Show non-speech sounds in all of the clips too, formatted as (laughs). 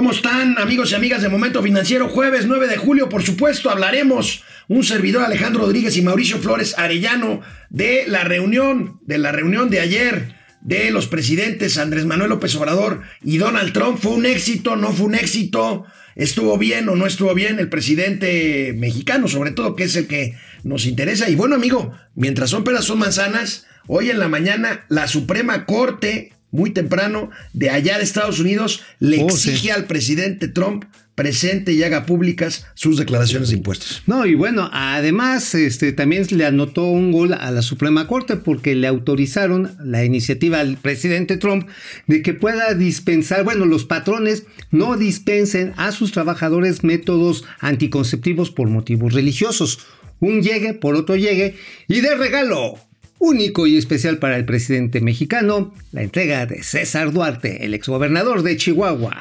¿Cómo están amigos y amigas de Momento Financiero? Jueves 9 de julio, por supuesto, hablaremos un servidor Alejandro Rodríguez y Mauricio Flores Arellano de la reunión, de la reunión de ayer de los presidentes Andrés Manuel López Obrador y Donald Trump. ¿Fue un éxito? ¿No fue un éxito? ¿Estuvo bien o no estuvo bien el presidente mexicano, sobre todo, que es el que nos interesa? Y bueno, amigo, mientras son peras son manzanas, hoy en la mañana la Suprema Corte muy temprano de allá de Estados Unidos le oh, exige al presidente Trump presente y haga públicas sus declaraciones de impuestos. No, y bueno, además este, también le anotó un gol a la Suprema Corte porque le autorizaron la iniciativa al presidente Trump de que pueda dispensar, bueno, los patrones no dispensen a sus trabajadores métodos anticonceptivos por motivos religiosos. Un llegue por otro llegue y de regalo único y especial para el presidente mexicano, la entrega de César Duarte, el exgobernador de Chihuahua.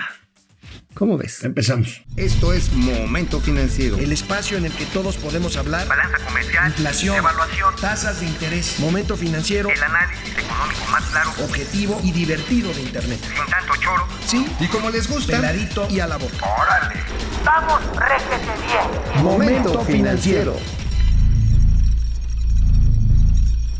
¿Cómo ves? Empezamos. Esto es Momento Financiero. El espacio en el que todos podemos hablar. Balanza comercial. Inflación. Evaluación. Tasas de interés. Momento Financiero. El análisis económico más claro. Objetivo y divertido de Internet. Sin tanto choro. Sí. Y como les gusta. Peladito y a la boca. ¡Órale! ¡Vamos, réjete bien! Momento Financiero.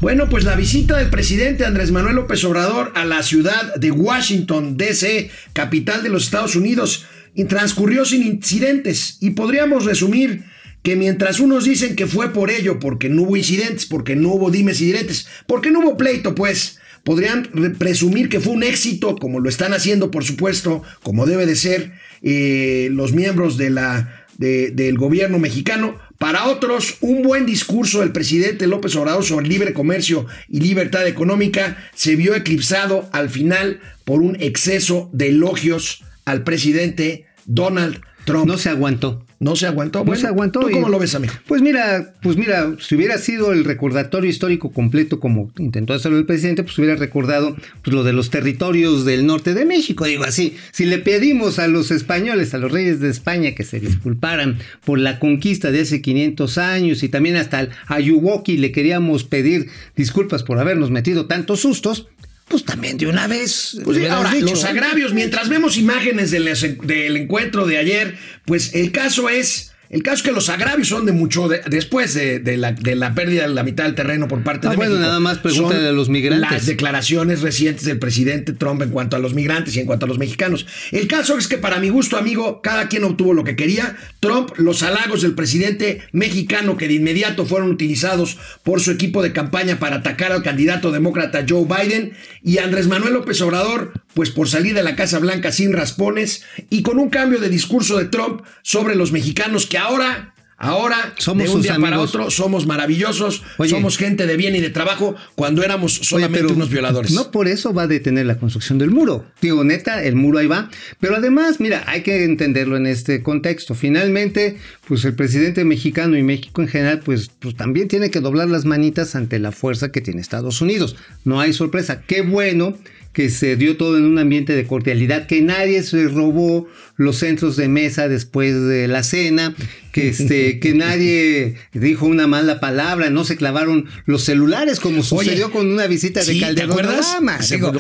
Bueno, pues la visita del presidente Andrés Manuel López Obrador a la ciudad de Washington, D.C., capital de los Estados Unidos, transcurrió sin incidentes y podríamos resumir que mientras unos dicen que fue por ello, porque no hubo incidentes, porque no hubo dimes y diretes, porque no hubo pleito, pues podrían presumir que fue un éxito, como lo están haciendo, por supuesto, como debe de ser eh, los miembros de la, del gobierno mexicano, para otros, un buen discurso del presidente López Obrador sobre libre comercio y libertad económica se vio eclipsado al final por un exceso de elogios al presidente Donald Trump. No se aguantó. No se aguantó. no se aguantó. ¿Tú cómo lo ves, amigo? Pues mira, pues mira, si hubiera sido el recordatorio histórico completo como intentó hacerlo el presidente, pues hubiera recordado pues, lo de los territorios del norte de México. Digo así, si le pedimos a los españoles, a los reyes de España que se disculparan por la conquista de hace 500 años y también hasta al Ayuwoki le queríamos pedir disculpas por habernos metido tantos sustos, pues también de una vez. Pues ahora, los agravios, mientras vemos imágenes del, del encuentro de ayer, pues el caso es el caso es que los agravios son de mucho después de, la, pérdida de la mitad del terreno por parte ah, de bueno, nada más pregunta de los migrantes. Las declaraciones recientes del presidente Trump en cuanto a los migrantes y en cuanto a los mexicanos. El caso es que para mi gusto, amigo, cada quien obtuvo lo que quería. Trump, los halagos del presidente mexicano que de inmediato fueron utilizados por su equipo de campaña para atacar al candidato demócrata Joe Biden y Andrés Manuel López Obrador, pues por salir de la Casa Blanca sin raspones y con un cambio de discurso de Trump sobre los mexicanos que ahora Ahora, somos de un día para otro, somos maravillosos, somos gente de bien y de trabajo cuando éramos solamente unos violadores. No por eso va a detener la construcción del muro. Digo, neta, el muro ahí va. Pero además, mira, hay que entenderlo en este contexto. Finalmente, pues el presidente mexicano y México en general, pues, pues también tiene que doblar las manitas ante la fuerza que tiene Estados Unidos. No hay sorpresa. Qué bueno que se dio todo en un ambiente de cordialidad, que nadie se robó los centros de mesa después de la cena, que, este, (laughs) que nadie dijo una mala palabra, no se clavaron los celulares como sucedió con una visita de Calderón. ¿te acuerdas?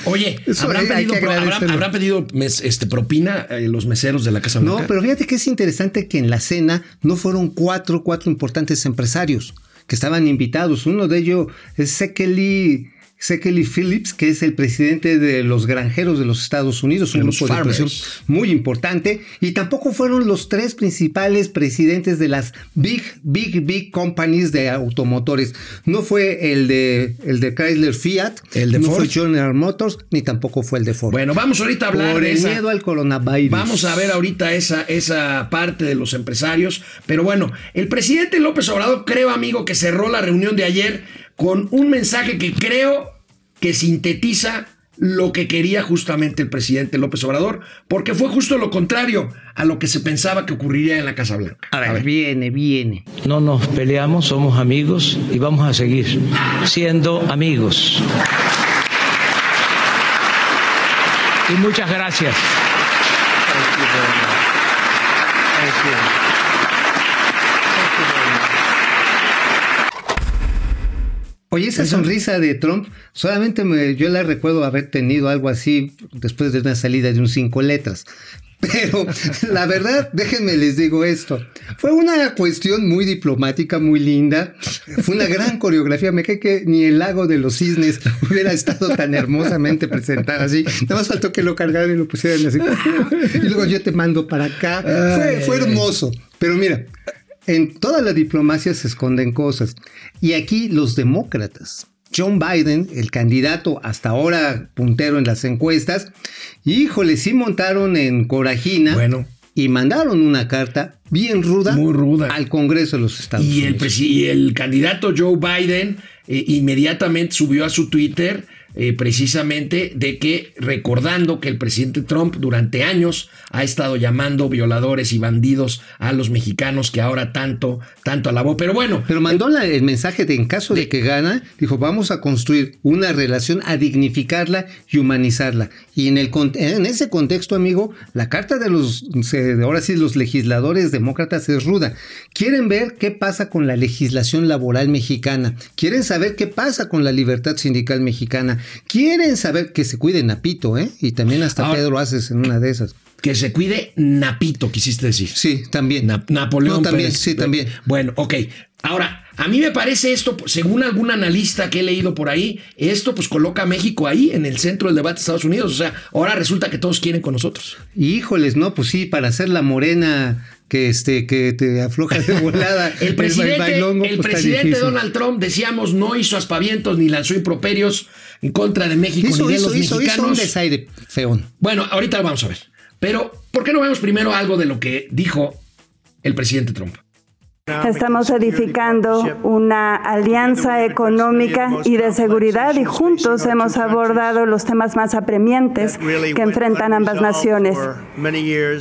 oye, ¿habrán pedido, este, propina eh, los meseros de la Casa Blanca? No, pero fíjate que es interesante que en la cena no fueron cuatro, cuatro importantes empresarios que estaban invitados. Uno de ellos es Sekeli Sekeli Phillips, que es el presidente de los granjeros de los Estados Unidos, un grupo de presión muy importante, y tampoco fueron los tres principales presidentes de las big, big, big companies de automotores. No fue el de, el de Chrysler Fiat, el de no fue General Motors, ni tampoco fue el de Ford. Bueno, vamos ahorita a hablar Por de el miedo al coronavirus. Vamos a ver ahorita esa, esa parte de los empresarios, pero bueno, el presidente López Obrador, creo amigo, que cerró la reunión de ayer con un mensaje que creo que sintetiza lo que quería justamente el presidente López Obrador, porque fue justo lo contrario a lo que se pensaba que ocurriría en la Casa Blanca. A ver, viene, viene. No nos peleamos, somos amigos y vamos a seguir siendo amigos. Y muchas gracias. Oye, esa sonrisa de Trump, solamente me, yo la recuerdo haber tenido algo así después de una salida de un cinco letras. (laughs) Pero la verdad, déjenme les digo esto. Fue una cuestión muy diplomática, muy linda. Fue una gran (laughs) coreografía. Me cae que ni el lago de los cisnes hubiera estado tan hermosamente presentado así. Nada más faltó que lo cargaran y lo pusieran así. (laughs) Y luego yo te mando para acá. Fue, fue hermoso. Pero mira, en toda la diplomacia se esconden cosas. Y aquí los demócratas John Biden, el candidato hasta ahora puntero en las encuestas, híjole, sí montaron en Corajina. Bueno. Y mandaron una carta bien ruda, Muy ruda. al Congreso de los Estados Y el, Unidos. presi- y el candidato Joe Biden eh, inmediatamente subió a su Twitter eh, precisamente de que recordando que el presidente Trump durante años ha estado llamando violadores y bandidos a los mexicanos que ahora tanto, tanto alabó. Pero bueno, Pero mandó la- el mensaje de en caso de que gana, dijo, vamos a construir una relación, a dignificarla y humanizarla. Y en, el, en ese contexto, amigo, la carta de los, ahora sí, los legisladores demócratas es ruda. Quieren ver qué pasa con la legislación laboral mexicana. Quieren saber qué pasa con la libertad sindical mexicana. Quieren saber que se cuide Napito, ¿eh? Y también hasta Ahora- Pedro haces en una de esas. que se cuide Napito, quisiste decir. Sí, también. Na- Napoleón No, también, Pérez. sí, también. Bueno, ok. Ahora, a mí me parece esto, según algún analista que he leído por ahí, esto pues coloca a México ahí en el centro del debate de Estados Unidos. O sea, ahora resulta que todos quieren con nosotros. Híjoles, no, pues sí, para hacer la morena que este que te afloja de (laughs) volada. El presidente, bailongo, el pues, presidente. Donald Trump, decíamos, no hizo aspavientos ni lanzó improperios en contra de México hizo, ni de hizo, los hizo, hizo un mexicanos. desaire feón. bueno, ahorita lo vamos a ver. Pero, ¿por qué no vemos primero algo de lo que dijo el presidente Trump? Estamos edificando una alianza económica y de seguridad y juntos hemos abordado los temas más apremiantes que enfrentan ambas naciones,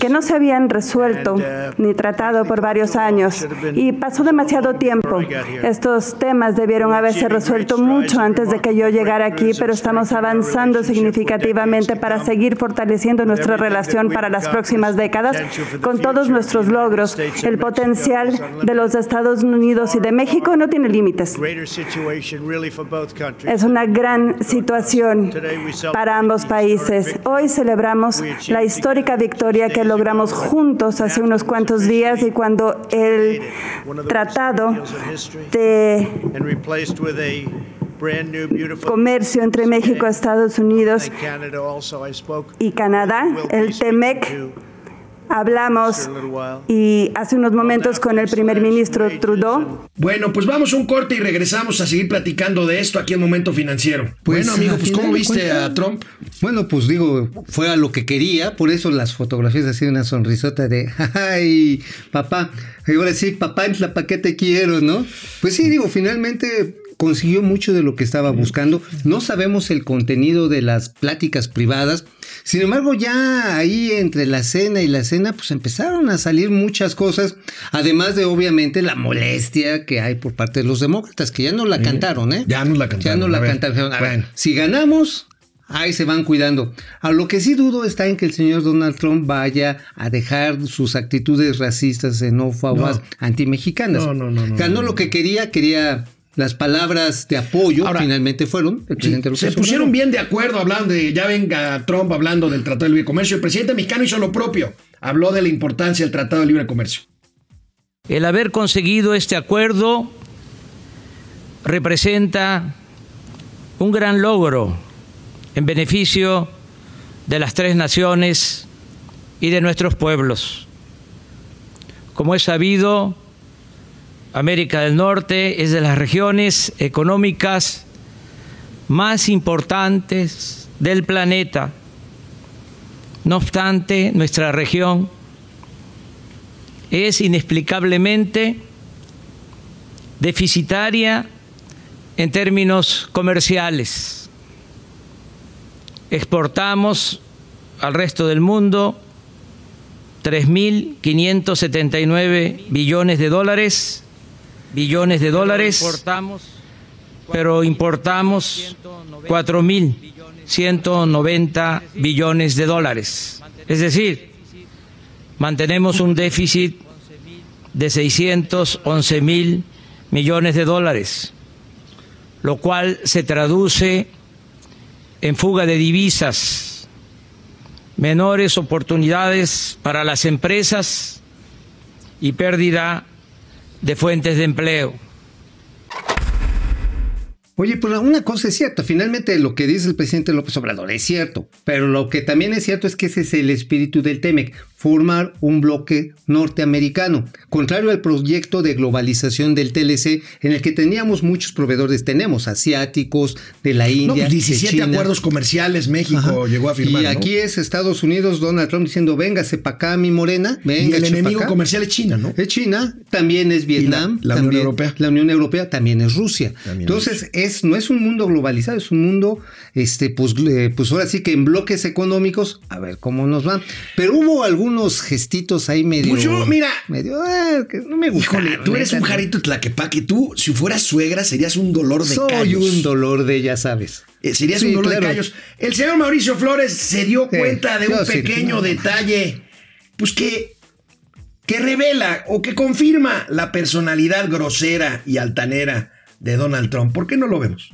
que no se habían resuelto ni tratado por varios años y pasó demasiado tiempo. Estos temas debieron haberse resuelto mucho antes de que yo llegara aquí, pero estamos avanzando significativamente para seguir fortaleciendo nuestra relación para las próximas décadas con todos nuestros logros. El potencial de los Estados Unidos y de México no tiene límites. Es una gran situación para ambos países. Hoy celebramos la histórica victoria que logramos juntos hace unos cuantos días y cuando el tratado de comercio entre México, Estados Unidos y Canadá, el TEMEC, hablamos y hace unos momentos con el primer ministro Trudeau. Bueno, pues vamos a un corte y regresamos a seguir platicando de esto aquí en Momento Financiero. Pues, bueno, amigo, a pues ¿cómo viste a Trump? Bueno, pues digo, fue a lo que quería, por eso las fotografías así una sonrisota de, (laughs) ay, papá, y ahora sí, papá, ¿para qué te quiero, no? Pues sí, digo, finalmente consiguió mucho de lo que estaba buscando. No sabemos el contenido de las pláticas privadas. Sin embargo, ya ahí entre la cena y la cena, pues empezaron a salir muchas cosas, además de obviamente la molestia que hay por parte de los demócratas, que ya no la cantaron, ¿eh? Ya nos la cantaron. Ya no la a ver. cantaron. A ver, Bueno. si ganamos, ahí se van cuidando. A lo que sí dudo está en que el señor Donald Trump vaya a dejar sus actitudes racistas, xenófobas, No. antimexicanas. No, no, no, no, Ganó no, lo que quería, quería las palabras de apoyo, Ahora, finalmente fueron. El presidente se pusieron bien de acuerdo hablando de, ya venga Trump hablando del Tratado de Libre Comercio. El presidente mexicano hizo lo propio. Habló de la importancia del Tratado de Libre Comercio. El haber conseguido este acuerdo representa un gran logro en beneficio de las tres naciones y de nuestros pueblos. Como es sabido, América del Norte es de las regiones económicas más importantes del planeta. No obstante, nuestra región es inexplicablemente deficitaria en términos comerciales. Exportamos al resto del mundo 3.579 billones de dólares, billones de dólares, pero importamos 4.190 billones de dólares. Es decir, mantenemos un déficit de 611 mil millones de dólares, lo cual se traduce en fuga de divisas menores oportunidades para las empresas y pérdida de fuentes de empleo. Oye, pero una cosa es cierta, finalmente lo que dice el presidente López Obrador es cierto, pero lo que también es cierto es que ese es el espíritu del TEMEC, formar un bloque norteamericano, contrario al proyecto de globalización del TLC en el que teníamos muchos proveedores, tenemos asiáticos, de la India, No, pues 17 de China. acuerdos comerciales México Ajá. llegó a firmar. Y ¿no? aquí es Estados Unidos, Donald Trump diciendo, véngase para acá, mi morena, Y venga, el enemigo acá. comercial es China, ¿no? Es China, también es Vietnam, la Unión también- Europea. La Unión Europea también es Rusia. También Entonces, es, no es un mundo globalizado, es un mundo, este, pues, eh, pues ahora sí que en bloques económicos, a ver cómo nos va. Pero hubo algunos gestitos ahí medio. Pues yo, mira, medio, ah, que no me gustaron. Híjole, tú eres un jarito tlaquepaque. Tú, si fueras suegra, serías un dolor de Soy callos. un dolor de, ya sabes. Eh, serías Sí, un dolor claro. de callos. El señor Mauricio Flores se dio Sí, cuenta de un sí, pequeño no. detalle, pues que, que revela o que confirma la personalidad grosera y altanera de Donald Trump. ¿Por qué no lo vemos?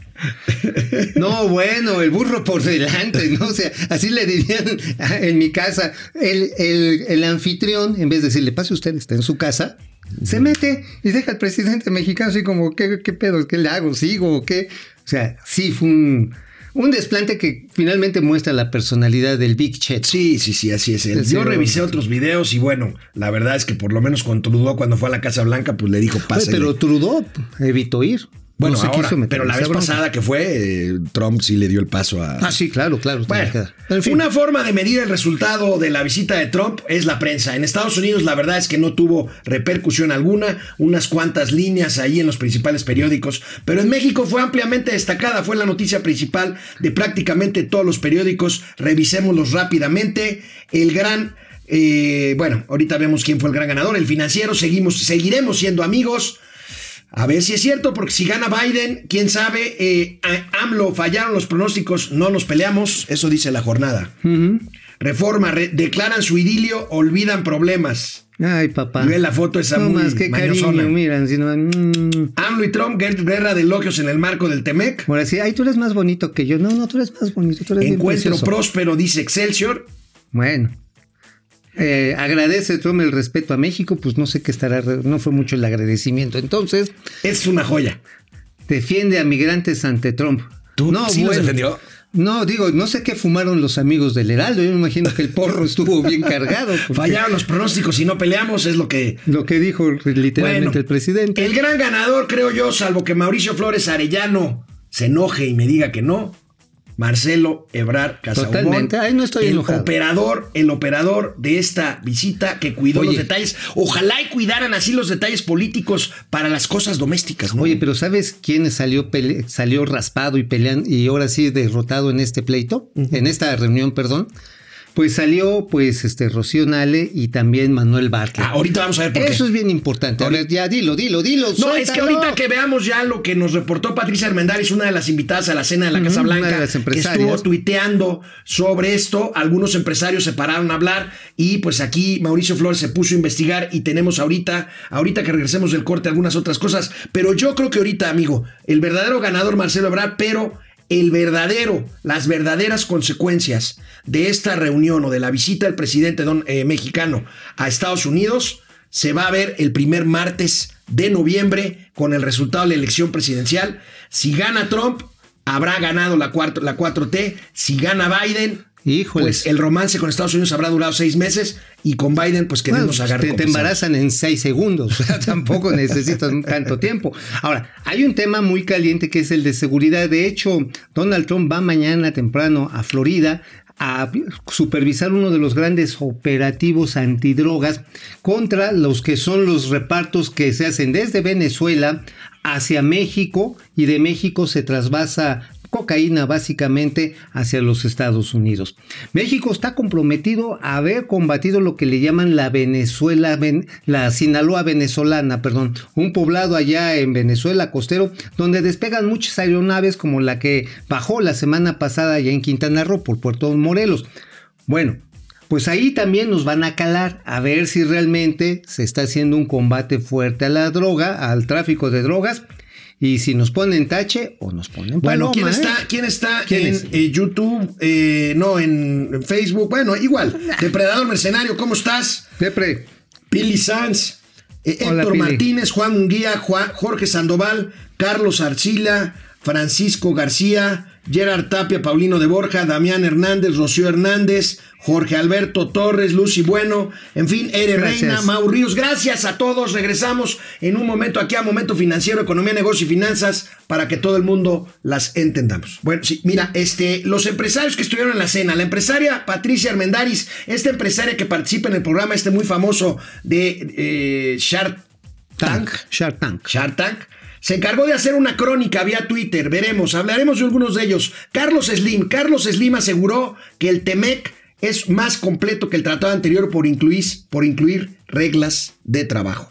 (laughs) No, bueno, el burro por delante, ¿no? O sea, así le dirían (laughs) en mi casa. El, el- el anfitrión, en vez de decirle, pase usted, está en su casa, se mete y deja al presidente mexicano así como, ¿qué, qué pedo? ¿Qué le hago? ¿Sigo qué? O sea, sí fue un, un desplante que finalmente muestra la personalidad del Big Chet. Sí, sí, sí, así es. él. Yo revisé otros videos y bueno, la verdad es que por lo menos con Trudeau cuando fue a la Casa Blanca, pues le dijo, pase. pero Trudeau evitó ir. Bueno, No se ahora, quiso pero la vez bronca. pasada que fue, eh, Trump sí le dio el paso a... Ah, sí, claro, claro. Bueno. En fin. una forma de medir el resultado de la visita de Trump es la prensa. En Estados Unidos la verdad es que no tuvo repercusión alguna, unas cuantas líneas ahí en los principales periódicos, pero en México fue ampliamente destacada, fue la noticia principal de prácticamente todos los periódicos. Revisémoslos rápidamente. El gran... eh, bueno, ahorita vemos quién fue el gran ganador. El financiero, seguimos, seguiremos siendo amigos. A ver si es cierto, porque si gana Biden, quién sabe, eh, AMLO fallaron los pronósticos, no nos peleamos, eso dice la jornada. Reforma, re- declaran su idilio, olvidan problemas. Ay, papá. Ve la foto esa no muy más, qué mañosona. cariño, miran, sino, mm. AMLO y Trump, guer- guerra de elogios en el marco del Temec. Ahora sí, ay, tú eres más bonito que yo. No, no, tú eres más bonito, tú eres bien Encuentro próspero, dice Excelsior. Bueno. Eh, agradece Trump el respeto a México, pues no sé qué estará, no fue mucho el agradecimiento. Entonces, Es una joya. defiende a migrantes ante Trump. ¿Tú no, sí los defendió? No, digo, no sé qué fumaron los amigos del Heraldo. Yo me imagino que el porro (laughs) estuvo bien cargado. porque Fallaron los pronósticos y no peleamos, es lo que Lo que dijo literalmente Bueno, el presidente. El gran ganador, creo yo, salvo que Mauricio Flores Arellano se enoje y me diga que no. Marcelo Ebrar Casaubon. Totalmente. Ay, no estoy el enojado. operador, el operador de esta visita que cuidó Oye. los detalles. Ojalá y cuidaran así los detalles políticos para las cosas domésticas, ¿no? Oye, pero ¿sabes quién salió, salió raspado y peleando y ahora sí derrotado en este pleito? En esta reunión, perdón. Pues salió, pues, este Rocío Nale y también Manuel Bartlett. Ah, ahorita vamos a ver por qué. Eso es bien importante. A ver, ya dilo, dilo, dilo. No, es que ahorita que veamos ya lo que nos reportó Patricia Armendáriz, una de las invitadas a la cena de la Casa una de Blanca, las que empresarias. estuvo tuiteando sobre esto, algunos empresarios se pararon a hablar y pues aquí Mauricio Flores se puso a investigar y tenemos ahorita, ahorita que regresemos del corte algunas otras cosas, pero yo creo que ahorita, amigo, el verdadero ganador Marcelo Ebrard, pero el verdadero, las verdaderas consecuencias de esta reunión o de la visita del presidente don- eh, mexicano a Estados Unidos se va a ver el primer martes de noviembre con el resultado de la elección presidencial. Si gana Trump, habrá ganado la, cuarto- la 4T. Si gana Biden, Híjoles. pues el romance con Estados Unidos habrá durado seis meses y con Biden pues que Bueno, nos agarre te, te embarazan en seis segundos, (laughs) o sea, tampoco necesitas tanto tiempo. Ahora, hay un tema muy caliente que es el de seguridad. De hecho, Donald Trump va mañana temprano a Florida a supervisar uno de los grandes operativos antidrogas contra los que son los repartos que se hacen desde Venezuela hacia México y de México se trasvasa cocaína básicamente hacia los Estados Unidos. México está comprometido a haber combatido lo que le llaman la Venezuela, ven- la Sinaloa venezolana, perdón, un poblado allá en Venezuela costero donde despegan muchas aeronaves como la que bajó la semana pasada allá en Quintana Roo por Puerto Morelos. Bueno, pues ahí también nos van a calar a ver si realmente se está haciendo un combate fuerte a la droga, al tráfico de drogas y si nos ponen tache o nos ponen paloma. Bueno, ¿quién ¿eh? está, ¿quién está ¿Quién en es? eh, YouTube? Eh, no, en, en Facebook. Bueno, igual. (laughs) Depredador Mercenario, ¿cómo estás? Depre, Pili Sanz, eh, Hola, Héctor Pili. Martínez, Juan Munguía, Juan- Jorge Sandoval, Carlos Arcila, Francisco García, Gerard Tapia, Paulino de Borja, Damián Hernández, Rocío Hernández, Jorge Alberto Torres, Lucy Bueno, en fin, Ere Gracias. Reina, Mau Ríos, gracias a todos. Regresamos en un momento aquí a Momento Financiero, Economía, Negocio y Finanzas para que todo el mundo las entendamos. Bueno, sí, mira, este, los empresarios que estuvieron en la cena, la empresaria Patricia Armendaris, esta empresaria que participa en el programa este muy famoso de eh, Shark Tank, Tank, Shark Tank. Shark Tank. Se encargó de hacer una crónica vía Twitter, veremos, hablaremos de algunos de ellos. Carlos Slim, Carlos Slim aseguró que el TEMEC es más completo que el tratado anterior por incluir, por incluir reglas de trabajo.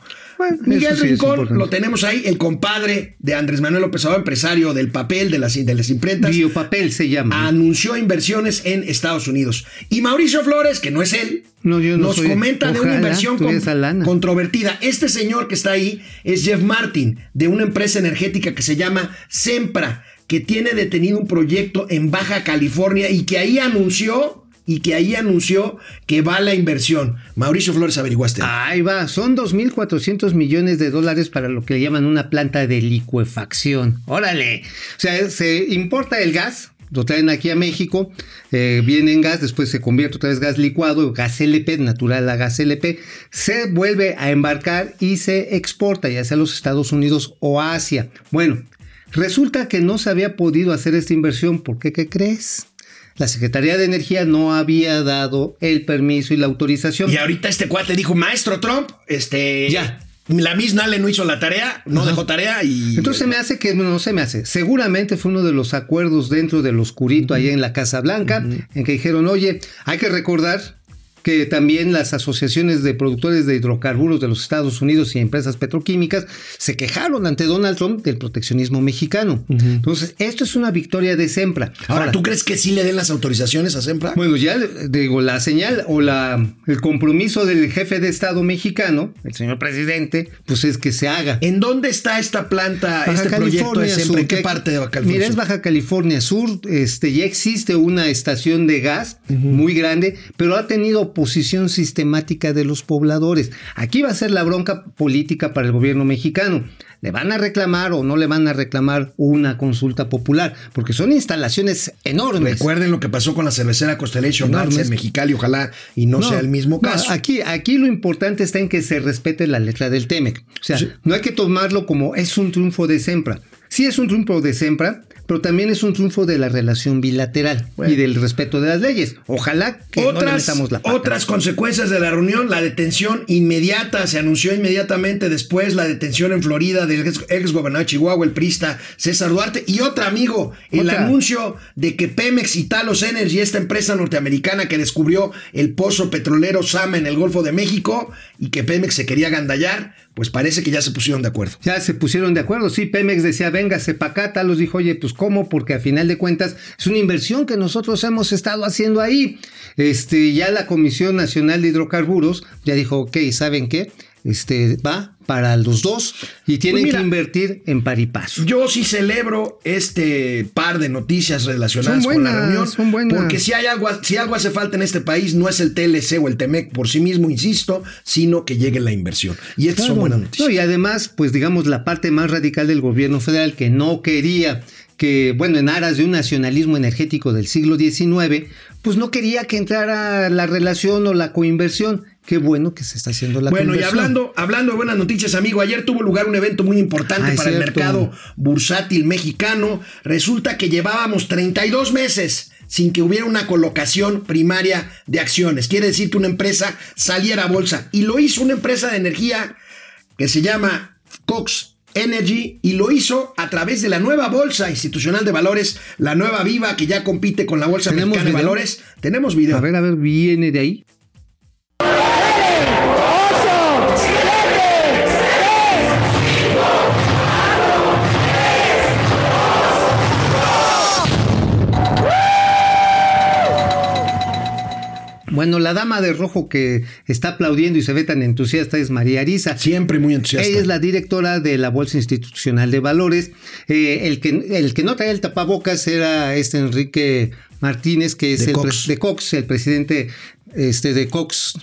Bueno, Miguel sí Rincón, lo tenemos ahí, el compadre de Andrés Manuel López Obrador, empresario del papel, de las, de las imprentas, Biopapel se llama. anunció inversiones en Estados Unidos. Y Mauricio Flores, que no es él, No, yo no nos soy- comenta de una inversión con- controvertida. Este señor que está ahí es Jeff Martin, de una empresa energética que se llama Sempra, que tiene detenido un proyecto en Baja California y que ahí anunció y que ahí anunció que va la inversión. Mauricio Flores, averiguaste. Ahí va, son 2.400 millones de dólares para lo que le llaman una planta de licuefacción. Órale. O sea, se importa el gas, lo traen aquí a México, eh, viene en gas, después se convierte otra vez gas licuado, gas LP, natural a gas LP, se vuelve a embarcar y se exporta ya sea a los Estados Unidos o Asia. Bueno, resulta que no se había podido hacer esta inversión, ¿por qué? ¿Qué crees? La Secretaría de Energía no había dado el permiso y la autorización. Y ahorita este cuate dijo, maestro Trump, este... Ya. La Miss Nale no hizo la tarea, no Ajá. dejó tarea y... Entonces se me hace que, no se me hace. Seguramente fue uno de los acuerdos dentro del oscurito allá en la Casa Blanca, en que dijeron, oye, hay que recordar que también las asociaciones de productores de hidrocarburos de los Estados Unidos y empresas petroquímicas se quejaron ante Donald Trump del proteccionismo mexicano. Entonces, esto es una victoria de Sempra. Ahora, ¿tú crees que sí le den las autorizaciones a Sempra? Bueno, ya digo, la señal o la, el compromiso del jefe de Estado mexicano, el señor presidente, pues es que se haga. ¿En dónde está esta planta, este proyecto de Sempra? ¿En qué parte de Baja California? Mira, es Sur? Baja California Sur. Este, ya existe una estación de gas muy grande, pero ha tenido oposición sistemática de los pobladores. Aquí va a ser la bronca política para el gobierno mexicano. ¿Le van a reclamar o no le van a reclamar una consulta popular? Porque son instalaciones enormes. Recuerden lo que pasó con la cervecera Constellation Enormes. Arts en Mexicali, ojalá y no, sea el mismo no, caso. aquí, aquí lo importante está en que se respete la letra del TEMEC. O sea, no hay que tomarlo como es un triunfo de Sempra. Sí es un triunfo de Sempra, pero también es un triunfo de la relación bilateral y del respeto de las leyes. Ojalá que no le otras, la pata. otras consecuencias de la reunión, la detención inmediata, se anunció inmediatamente después la detención en Florida del ex, ex gobernador de Chihuahua, el prista César Duarte, y otra amigo, el Otra. anuncio de que Pemex y Talos Energy, esta empresa norteamericana que descubrió el pozo petrolero Sama en el Golfo de México y que Pemex se quería gandallar, pues parece que ya se pusieron de acuerdo. Ya se pusieron de acuerdo. Sí, Pemex decía, véngase para acá. Talos dijo, oye, pues ¿cómo? Porque a final de cuentas es una inversión que nosotros hemos estado haciendo ahí. Este, ya la Comisión Nacional de Hidrocarburos ya dijo, ok, ¿saben qué? Este, va para los dos y tienen Pues mira, que invertir en par y paso. Yo sí celebro este par de noticias relacionadas Son con la buenas, reunión. son buenas. Porque si hay algo, si algo hace falta en este país, no es el TLC o el TEMEC por sí mismo, insisto, sino que llegue la inversión. Y estas son Claro. buenas No, noticias. y además, pues digamos, la parte más radical del gobierno federal que no quería que, bueno, en aras de un nacionalismo energético del siglo XIX, pues no quería que entrara la relación o la coinversión. Qué bueno que se está haciendo la Bueno, y hablando, hablando de buenas noticias, amigo, ayer tuvo lugar un evento muy importante Ah, para el mercado bursátil mexicano. Resulta que llevábamos 32 meses sin que hubiera una colocación primaria de acciones. Quiere decir que una empresa saliera a bolsa. Y lo hizo una empresa de energía que se llama Cox Energy y lo hizo a través de la nueva bolsa institucional de valores, la nueva Viva que ya compite con la bolsa ¿Tenemos mexicana de valores. Tenemos video. A ver, a ver, viene de ahí. Bueno, la dama de rojo que está aplaudiendo y se ve tan entusiasta es María Arisa. Siempre muy entusiasta. Ella es la directora de la Bolsa Institucional de Valores. Eh, el, que, el que no traía el tapabocas era este Enrique Martínez, que es De el Cox. de Cox, el presidente este, de Cox,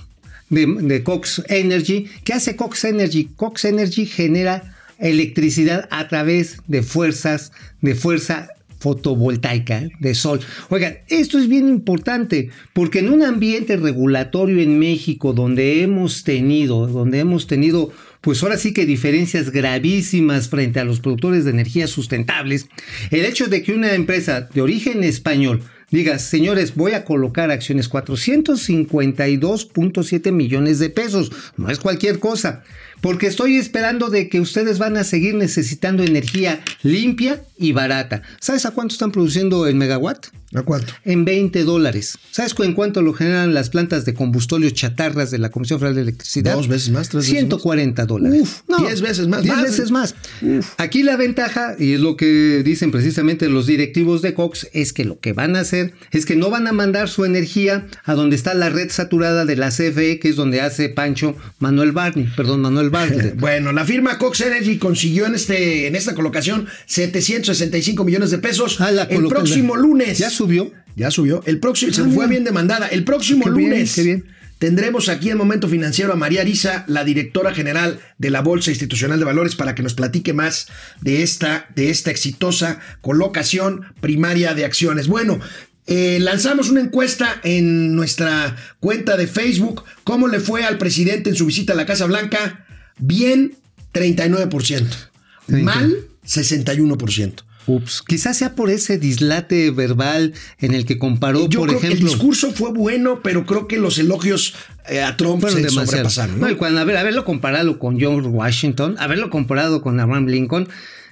de, de Cox Energy. ¿Qué hace Cox Energy? Cox Energy genera electricidad a través de fuerzas, de fuerza fotovoltaica, de sol. Oigan, esto es bien importante porque en un ambiente regulatorio en México donde hemos tenido, donde hemos tenido, pues ahora sí que diferencias gravísimas frente a los productores de energías sustentables, el hecho de que una empresa de origen español diga, señores, voy a colocar acciones 452.7 millones de pesos, no es cualquier cosa, porque estoy esperando de que ustedes van a seguir necesitando energía limpia y barata. ¿Sabes a cuánto están produciendo el megawatt? ¿A cuánto? En 20 dólares. ¿Sabes en cuánto lo generan las plantas de combustible chatarras de la Comisión Federal de Electricidad? Dos veces más, tres veces 140 dólares. Uf, 10 veces más. 10 Más. veces más. Aquí la ventaja, y es lo que dicen precisamente los directivos de Cox, es que lo que van a hacer es que no van a mandar su energía a donde está la red saturada de la CFE, que es donde hace Pancho Manuel Barney, perdón, Manuel (laughs) Bueno, la firma Cox Energy consiguió en este en esta colocación 765 millones de pesos. Ah, la el próximo lunes. Ya subió. Ya subió. El próximo se Ah, fue mira. bien demandada. El próximo Qué bien, lunes qué bien. tendremos aquí en Momento Financiero a María Arisa, la directora general de la Bolsa Institucional de Valores, para que nos platique más de esta, de esta exitosa colocación primaria de acciones. Bueno. eh, lanzamos una encuesta en nuestra cuenta de Facebook. ¿Cómo le fue al presidente en su visita a la Casa Blanca? Bien, 39%. Mal, 61%. Ups, quizás sea por ese dislate verbal en el que comparó, Yo por creo que ejemplo. el discurso fue bueno, pero creo que los elogios eh, a Trump Fueron se demasiados. sobrepasaron. ¿no? No, cuando haber- haberlo comparado con George Washington, haberlo comparado con Abraham Lincoln,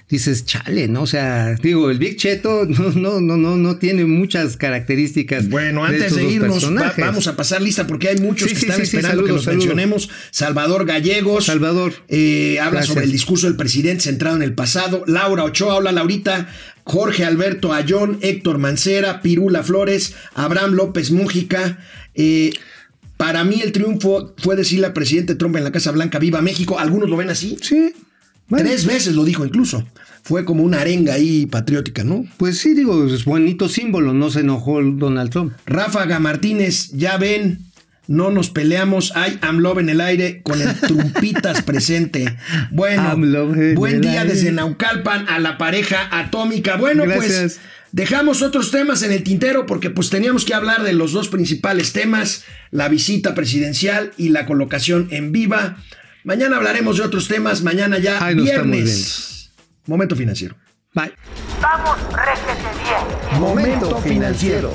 dices, chale, ¿no? O sea, digo, el Big Cheto (laughs) no, no, no, no, no tiene muchas características. Bueno, antes estos de dos irnos, va- vamos a pasar lista porque hay muchos Sí, que sí, están sí, esperando que los saludos. mencionemos. Salvador Gallegos. Salvador. eh, habla Gracias. sobre el discurso del presidente centrado en el pasado. Laura Ochoa, hola Laurita. Jorge Alberto Ayón, Héctor Mancera, Pirula Flores, Abraham López Mújica. eh, para mí el triunfo fue decirle al presidente Trump en la Casa Blanca, viva México. Algunos lo ven así. Sí. Bueno, Tres veces lo dijo incluso. Fue como una arenga ahí patriótica, ¿no? Pues sí, digo, es bonito símbolo, no se enojó Donald Trump. Ráfaga Martínez, ya ven, no nos peleamos. Hay AMLOV en el aire con el Trumpitas (laughs) presente. Bueno, buen día aire. desde Naucalpan a la pareja atómica. Bueno, pues dejamos otros temas en el tintero porque pues teníamos que hablar de los dos principales temas, la visita presidencial y la colocación en viva. Mañana hablaremos de otros temas, mañana ya Ay, viernes. Momento financiero. Bye. Vamos, réjete bien. Momento financiero.